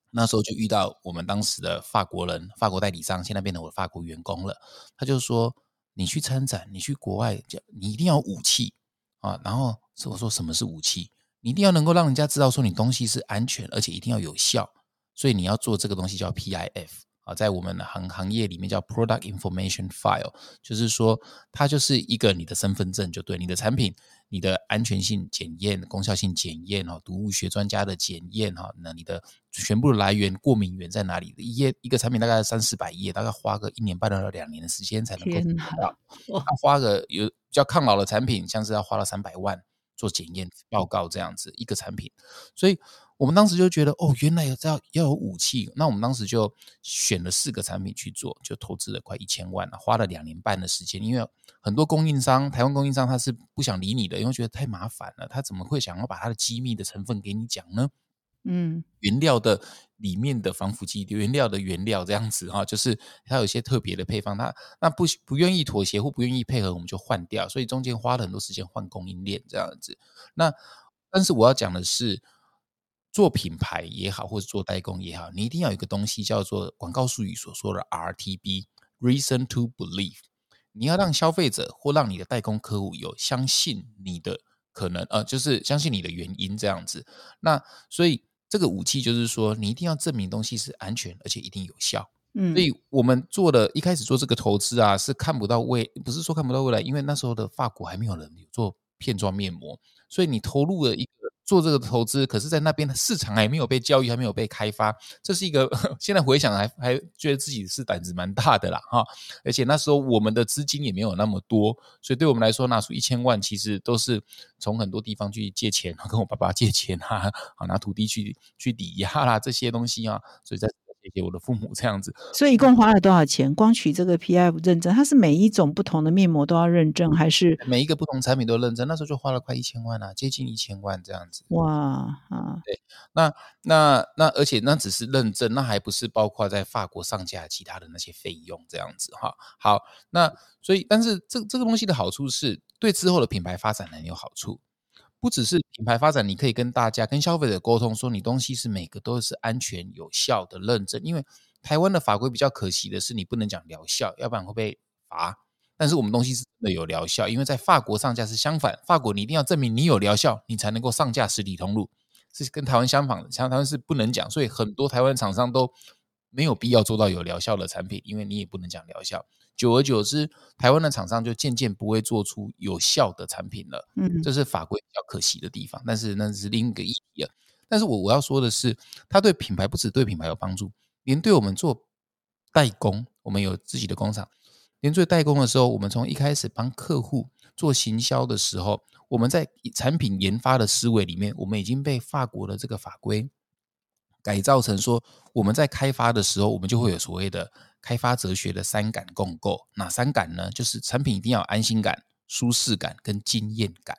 那时候就遇到我们当时的法国人，法国代理商，现在变成我的法国员工了。他就说：“你去参展，你去国外，你一定要武器啊。”然后我说：“什么是武器？你一定要能够让人家知道说你东西是安全，而且一定要有效。所以你要做这个东西叫 PIF 啊，在我们的行行业里面叫 Product Information File，就是说它就是一个你的身份证，就对你的产品。”你的安全性检验、功效性检验哈，毒物学专家的检验哈，那你的全部的来源、过敏源在哪里？一页一个产品大概三四百页，大概花个一年半到两年的时间才能够做到。他花个有比较抗老的产品，像是要花了三百万做检验报告这样子一个产品，所以。我们当时就觉得，哦，原来要要要有武器，那我们当时就选了四个产品去做，就投资了快一千万了，花了两年半的时间。因为很多供应商，台湾供应商他是不想理你的，因为觉得太麻烦了，他怎么会想要把他的机密的成分给你讲呢？嗯，原料的里面的防腐剂，原料的原料这样子哈，就是它有一些特别的配方，他那不不愿意妥协或不愿意配合，我们就换掉，所以中间花了很多时间换供应链这样子。那但是我要讲的是。做品牌也好，或者做代工也好，你一定要有一个东西叫做广告术语所说的 RTB（Reason to Believe）。你要让消费者或让你的代工客户有相信你的可能，呃，就是相信你的原因这样子。那所以这个武器就是说，你一定要证明东西是安全而且一定有效。嗯，所以我们做的一开始做这个投资啊，是看不到未，不是说看不到未来，因为那时候的法国还没有人有做片状面膜，所以你投入了一个。做这个投资，可是，在那边的市场还没有被教育，还没有被开发，这是一个 现在回想还还觉得自己是胆子蛮大的啦哈。而且那时候我们的资金也没有那么多，所以对我们来说拿出一千万，其实都是从很多地方去借钱，跟我爸爸借钱啊，啊拿土地去去抵押啦这些东西啊，所以在。给我的父母这样子，所以一共花了多少钱？光取这个 PF 认证，它是每一种不同的面膜都要认证，还是每一个不同产品都认证？那时候就花了快一千万啊，接近一千万这样子。哇啊！对，那那那，而且那只是认证，那还不是包括在法国上架其他的那些费用这样子哈。好，那所以，但是这这个东西的好处是对之后的品牌发展很有好处。不只是品牌发展，你可以跟大家、跟消费者沟通，说你东西是每个都是安全有效的认证。因为台湾的法规比较可惜的是，你不能讲疗效，要不然会被罚。但是我们东西是真的有疗效，因为在法国上架是相反，法国你一定要证明你有疗效，你才能够上架实体通路，是跟台湾相反的。像台湾是不能讲，所以很多台湾厂商都没有必要做到有疗效的产品，因为你也不能讲疗效。久而久之，台湾的厂商就渐渐不会做出有效的产品了。嗯，这是法规比较可惜的地方。但是那是另一个议题了。但是我我要说的是，它对品牌不止对品牌有帮助，连对我们做代工，我们有自己的工厂，连做代工的时候，我们从一开始帮客户做行销的时候，我们在产品研发的思维里面，我们已经被法国的这个法规改造成说，我们在开发的时候，我们就会有所谓的。开发哲学的三感共构，哪三感呢？就是产品一定要有安心感、舒适感跟经验感，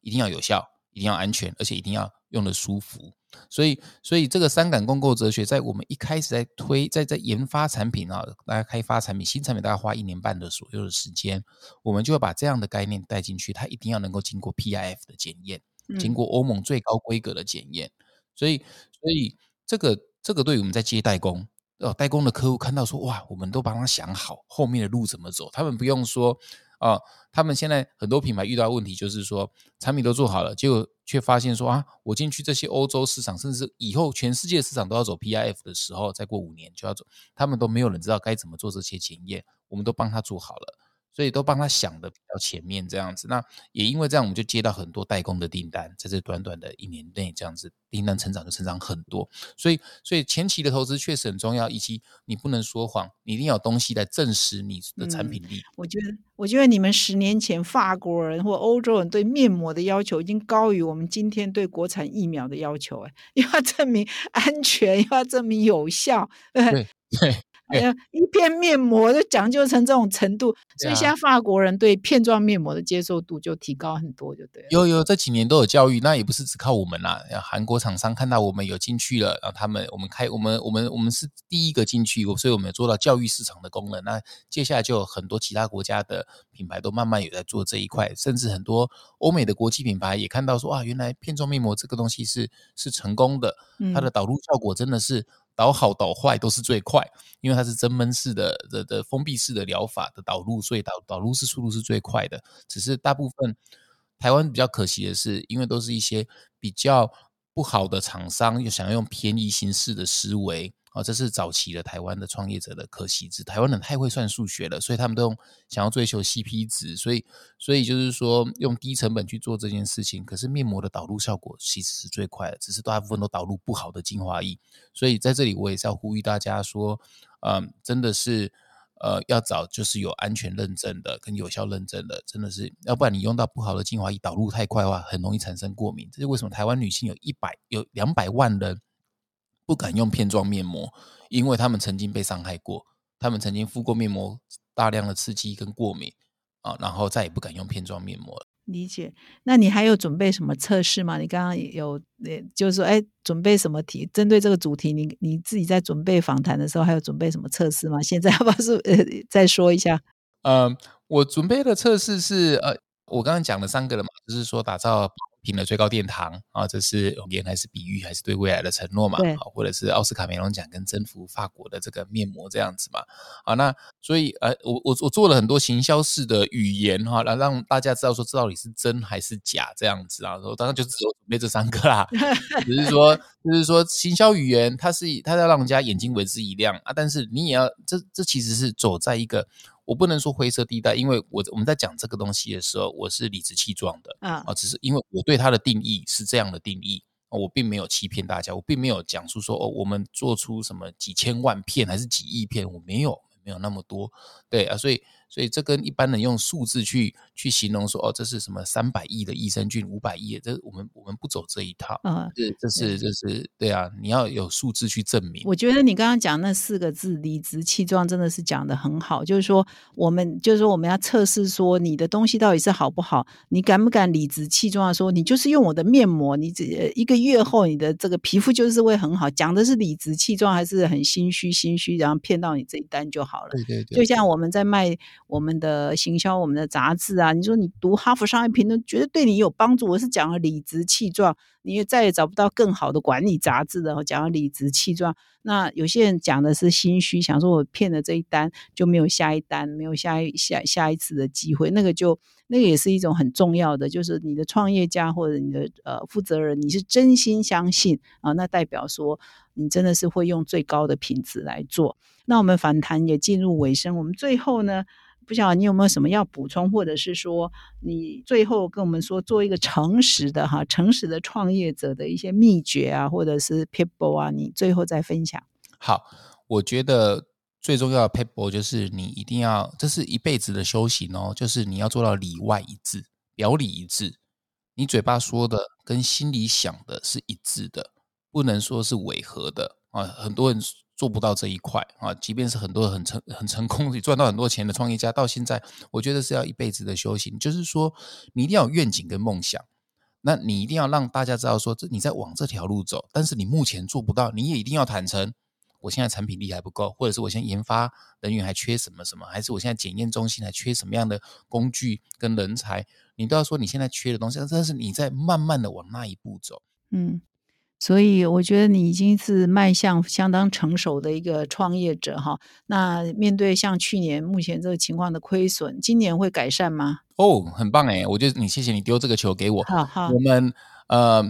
一定要有效，一定要安全，而且一定要用的舒服。所以，所以这个三感共构哲学，在我们一开始在推，在在研发产品啊，大家开发产品，新产品大概花一年半的左右的时间，我们就会把这样的概念带进去。它一定要能够经过 PIF 的检验，经过欧盟最高规格的检验。所以，所以这个这个对于我们在接代工。哦，代工的客户看到说，哇，我们都帮他想好后面的路怎么走，他们不用说，哦，他们现在很多品牌遇到问题就是说，产品都做好了，结果却发现说啊，我进去这些欧洲市场，甚至以后全世界市场都要走 PIF 的时候，再过五年就要走，他们都没有人知道该怎么做这些检验，我们都帮他做好了。所以都帮他想的比较前面这样子，那也因为这样，我们就接到很多代工的订单，在这短短的一年内，这样子订单成长就成长很多。所以，所以前期的投资确实很重要，以及你不能说谎，你一定要有东西来证实你的产品力。我觉得，我觉得你们十年前法国人或欧洲人对面膜的要求，已经高于我们今天对国产疫苗的要求。哎，要证明安全，要证明有效。对 对。哎呀，一片面膜就讲究成这种程度，所以现在法国人对片状面膜的接受度就提高很多，就对了。有有这几年都有教育，那也不是只靠我们啦。韩国厂商看到我们有进去了，然后他们我们开我们我们我们是第一个进去，所以我们有做到教育市场的功能。那接下来就有很多其他国家的品牌都慢慢有在做这一块，甚至很多欧美的国际品牌也看到说，哇，原来片状面膜这个东西是是成功的，它的导入效果真的是。导好导坏都是最快，因为它是增闷式的的的封闭式的疗法的导入，所以导导入是速度是最快的。只是大部分台湾比较可惜的是，因为都是一些比较不好的厂商，又想要用便宜形式的思维。哦，这是早期的台湾的创业者的可惜之。台湾人太会算数学了，所以他们都用想要追求 CP 值，所以所以就是说用低成本去做这件事情。可是面膜的导入效果其实是最快的，只是大部分都导入不好的精华液。所以在这里我也是要呼吁大家说，嗯，真的是呃要找就是有安全认证的跟有效认证的，真的是要不然你用到不好的精华液导入太快的话，很容易产生过敏。这是为什么台湾女性有一百有两百万人。不敢用片状面膜，因为他们曾经被伤害过，他们曾经敷过面膜，大量的刺激跟过敏啊，然后再也不敢用片状面膜了。理解？那你还有准备什么测试吗？你刚刚有，就是说，哎，准备什么题？针对这个主题，你你自己在准备访谈的时候，还有准备什么测试吗？现在要不要是呃再说一下？呃，我准备的测试是呃，我刚刚讲了三个了嘛，就是说打造。品的最高殿堂啊，这是言还是比喻，还是对未来的承诺嘛？对，或者是奥斯卡美容奖跟征服法国的这个面膜这样子嘛？啊，那所以呃，我我我做了很多行销式的语言哈，来让大家知道说这到底是真还是假这样子啊。然后当然就只有准备这三个啦，只是说 就是说行销语言，它是它要让人家眼睛为之一亮啊，但是你也要这这其实是走在一个。我不能说灰色地带，因为我我们在讲这个东西的时候，我是理直气壮的啊哦，只是因为我对它的定义是这样的定义，我并没有欺骗大家，我并没有讲述说哦，我们做出什么几千万片还是几亿片，我没有没有那么多，对啊，所以。所以这跟一般人用数字去去形容说哦，这是什么三百亿的益生菌，五百亿，这我们我们不走这一套。嗯，是这是这是对啊，你要有数字去证明。我觉得你刚刚讲那四个字理直气壮，真的是讲的很好。就是说，我们就是说我们要测试说你的东西到底是好不好，你敢不敢理直气壮的说你就是用我的面膜，你这一个月后你的这个皮肤就是会很好。讲的是理直气壮，还是很心虚心虚，然后骗到你这一单就好了。对对对，就像我们在卖。我们的行销，我们的杂志啊，你说你读《哈佛商业评论》，觉得对你有帮助。我是讲了理直气壮，你也再也找不到更好的管理杂志的。讲了理直气壮，那有些人讲的是心虚，想说我骗了这一单就没有下一单，没有下一下下一次的机会。那个就那个也是一种很重要的，就是你的创业家或者你的呃负责人，你是真心相信啊，那代表说你真的是会用最高的品质来做。那我们反弹也进入尾声，我们最后呢？不晓得你有没有什么要补充，或者是说你最后跟我们说做一个诚实的哈，诚实的创业者的一些秘诀啊，或者是 people 啊，你最后再分享。好，我觉得最重要的 people 就是你一定要，这是一辈子的修行哦，就是你要做到里外一致，表里一致，你嘴巴说的跟心里想的是一致的，不能说是违和的啊，很多人。做不到这一块啊！即便是很多很成很成功、赚到很多钱的创业家，到现在，我觉得是要一辈子的修行。就是说，你一定要有愿景跟梦想，那你一定要让大家知道说，这你在往这条路走。但是你目前做不到，你也一定要坦诚，我现在产品力还不够，或者是我现在研发人员还缺什么什么，还是我现在检验中心还缺什么样的工具跟人才，你都要说你现在缺的东西。但是你在慢慢的往那一步走，嗯。所以我觉得你已经是迈向相当成熟的一个创业者哈。那面对像去年目前这个情况的亏损，今年会改善吗？哦，很棒哎！我觉得你谢谢你丢这个球给我。好好，我们呃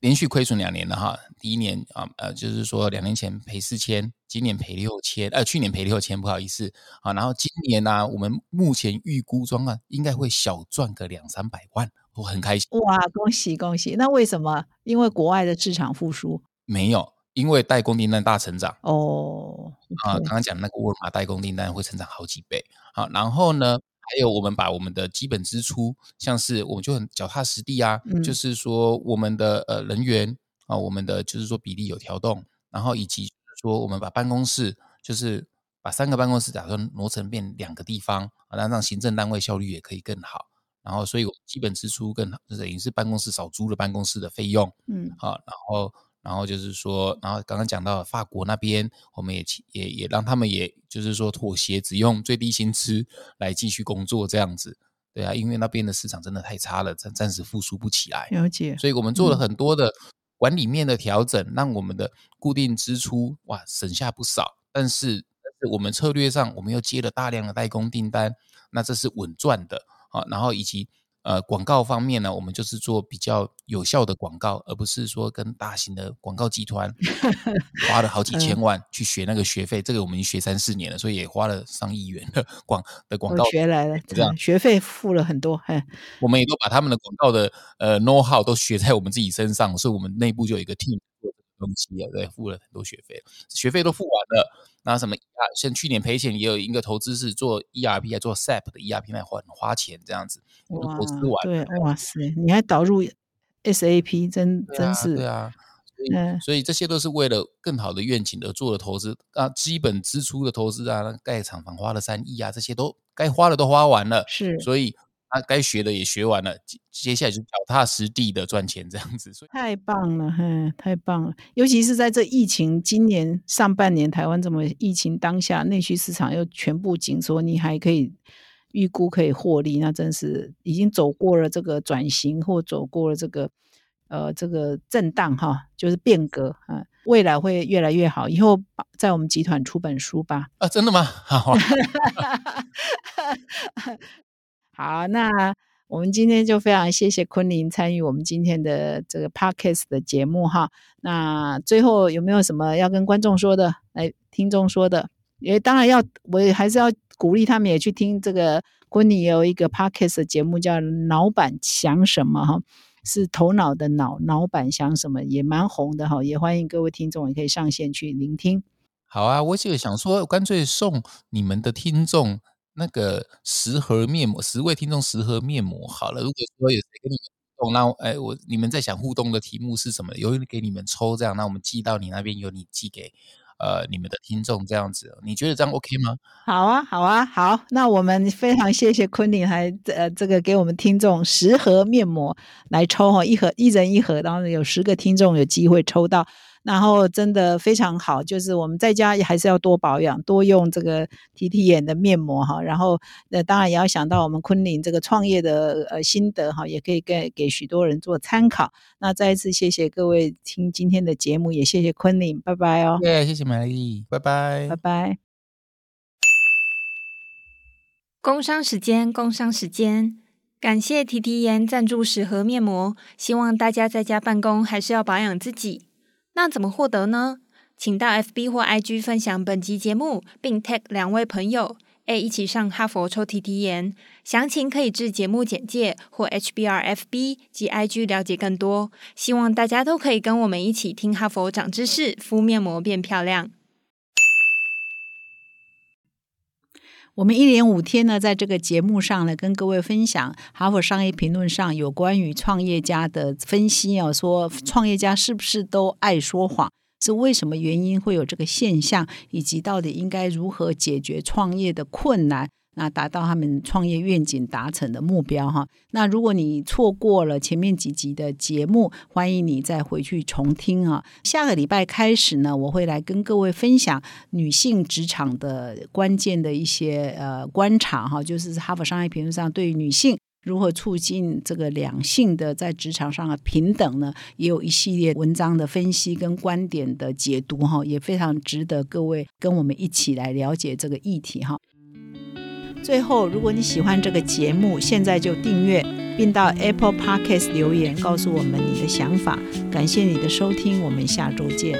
连续亏损两年了哈。第一年啊呃就是说两年前赔四千，今年赔六千，呃去年赔六千，不好意思啊。然后今年呢，我们目前预估中啊应该会小赚个两三百万，我很开心。哇，恭喜恭喜！那为什么？因为国外的市场复苏？没有，因为代工订单大成长。哦，啊，刚刚讲那个沃尔玛代工订单会成长好几倍。好，然后呢？还有，我们把我们的基本支出，像是我们就很脚踏实地啊，就是说我们的呃人员啊，我们的就是说比例有调动，然后以及说我们把办公室，就是把三个办公室打算挪成变两个地方啊，那让行政单位效率也可以更好。然后，所以基本支出更，等于是办公室少租了办公室的费用，嗯，好，然后。然后就是说，然后刚刚讲到法国那边，我们也也也让他们也就是说妥协，只用最低薪资来继续工作这样子，对啊，因为那边的市场真的太差了，暂暂时复苏不起来。了解。所以我们做了很多的管理面的调整，让我们的固定支出哇省下不少。但是但是我们策略上，我们又接了大量的代工订单，那这是稳赚的啊。然后以及。呃，广告方面呢，我们就是做比较有效的广告，而不是说跟大型的广告集团 花了好几千万去学那个学费。这个我们已经学三四年了，所以也花了上亿元的广的广告学来了，这样学费付了很多。哎，我们也都把他们的广告的呃 know how 都学在我们自己身上，所以我们内部就有一个 team 做东西了，对，付了很多学费，学费都付完了。那什么啊？像去年赔钱也有一个投资是做 ERP 还做 SAP 的 ERP 那花花钱这样子，都投资完。对，哇塞，你还导入 SAP，真真是对啊。所以，所以这些都是为了更好的愿景而做的投资啊。基本支出的投资啊，盖厂房花了三亿啊，这些都该花的都花完了。是，所以。他该学的也学完了，接接下来就脚踏实地的赚钱这样子，所以太棒了，嘿，太棒了！尤其是在这疫情今年上半年，台湾这么疫情当下，内需市场又全部紧缩，你还可以预估可以获利，那真是已经走过了这个转型，或走过了这个呃这个震荡哈，就是变革啊，未来会越来越好。以后在我们集团出本书吧？啊，真的吗？好。好，那我们今天就非常谢谢昆凌参与我们今天的这个 podcast 的节目哈。那最后有没有什么要跟观众说的？来，听众说的，也当然要，我也还是要鼓励他们也去听这个昆凌有一个 podcast 的节目叫《老板想什么》哈，是头脑的脑，脑板想什么也蛮红的哈，也欢迎各位听众也可以上线去聆听。好啊，我就想说，干脆送你们的听众。那个十盒面膜，十位听众十盒面膜好了。如果说有谁跟你们互动，那哎，我你们在想互动的题目是什么？由给你们抽这样，那我们寄到你那边，由你寄给呃你们的听众这样子，你觉得这样 OK 吗？好啊，好啊，好。那我们非常谢谢昆凌，还呃这个给我们听众十盒面膜来抽哈，一盒一人一盒，然后有十个听众有机会抽到。然后真的非常好，就是我们在家也还是要多保养，多用这个提提眼的面膜哈。然后那当然也要想到我们昆凌这个创业的呃心得哈，也可以给给许多人做参考。那再一次谢谢各位听今天的节目，也谢谢昆凌，拜拜哦。对，谢谢美丽，拜拜，拜拜。工商时间，工商时间，感谢提提颜赞助十盒面膜，希望大家在家办公还是要保养自己。那怎么获得呢？请到 FB 或 IG 分享本集节目，并 tag 两位朋友，A 一起上哈佛抽题题研。详情可以至节目简介或 HBR FB 及 IG 了解更多。希望大家都可以跟我们一起听哈佛长知识，敷面膜变漂亮。我们一连五天呢，在这个节目上呢，跟各位分享《哈佛商业评论》上有关于创业家的分析哦，说创业家是不是都爱说谎？是为什么原因会有这个现象？以及到底应该如何解决创业的困难？那达到他们创业愿景达成的目标哈。那如果你错过了前面几集的节目，欢迎你再回去重听啊。下个礼拜开始呢，我会来跟各位分享女性职场的关键的一些呃观察哈，就是哈佛商业评论上对于女性。如何促进这个两性的在职场上的平等呢？也有一系列文章的分析跟观点的解读哈，也非常值得各位跟我们一起来了解这个议题哈。最后，如果你喜欢这个节目，现在就订阅，并到 Apple Podcast 留言告诉我们你的想法。感谢你的收听，我们下周见。